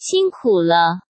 辛苦了。